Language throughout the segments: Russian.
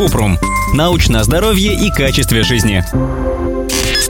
Купрум. Научное здоровье и качестве жизни.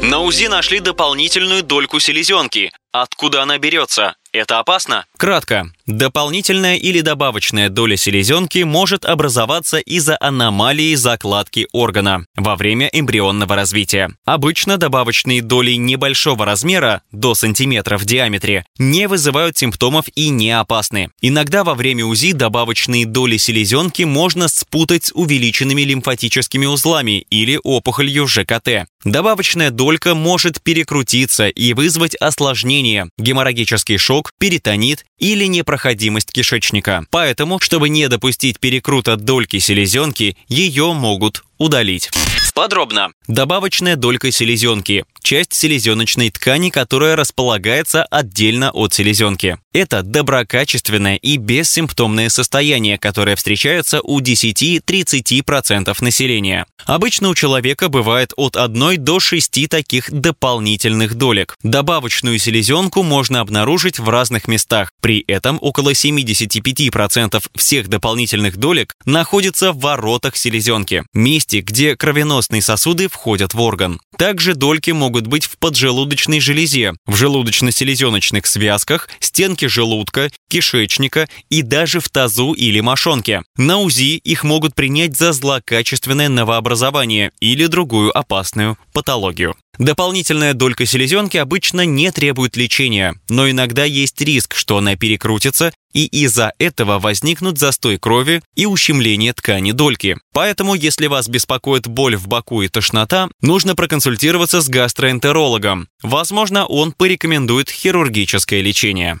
На УЗИ нашли дополнительную дольку селезенки. Откуда она берется? Это опасно? Кратко. Дополнительная или добавочная доля селезенки может образоваться из-за аномалии закладки органа во время эмбрионного развития. Обычно добавочные доли небольшого размера, до сантиметра в диаметре, не вызывают симптомов и не опасны. Иногда во время УЗИ добавочные доли селезенки можно спутать с увеличенными лимфатическими узлами или опухолью ЖКТ. Добавочная долька может перекрутиться и вызвать осложнения – геморрагический шок, перитонит или непроходимость кишечника. Поэтому, чтобы не допустить перекрута дольки селезенки, ее могут удалить. Подробно. Добавочная долька селезенки – часть селезеночной ткани, которая располагается отдельно от селезенки. Это доброкачественное и бессимптомное состояние, которое встречается у 10-30% населения. Обычно у человека бывает от 1 до 6 таких дополнительных долек. Добавочную селезенку можно обнаружить в разных местах. При этом около 75% всех дополнительных долек находится в воротах селезенки, месте, где кровеносные сосуды входят в орган. Также дольки могут быть в поджелудочной железе, в желудочно-селезеночных связках, стенке желудка, кишечника и даже в тазу или мошонке. На УЗИ их могут принять за злокачественное новообразование или другую опасную патологию. Дополнительная долька селезенки обычно не требует лечения, но иногда есть риск, что она перекрутится и из-за этого возникнут застой крови и ущемление ткани дольки. Поэтому, если вас беспокоит боль в боку и тошнота, нужно проконсультироваться с гастроэнтерологом. Возможно, он порекомендует хирургическое лечение.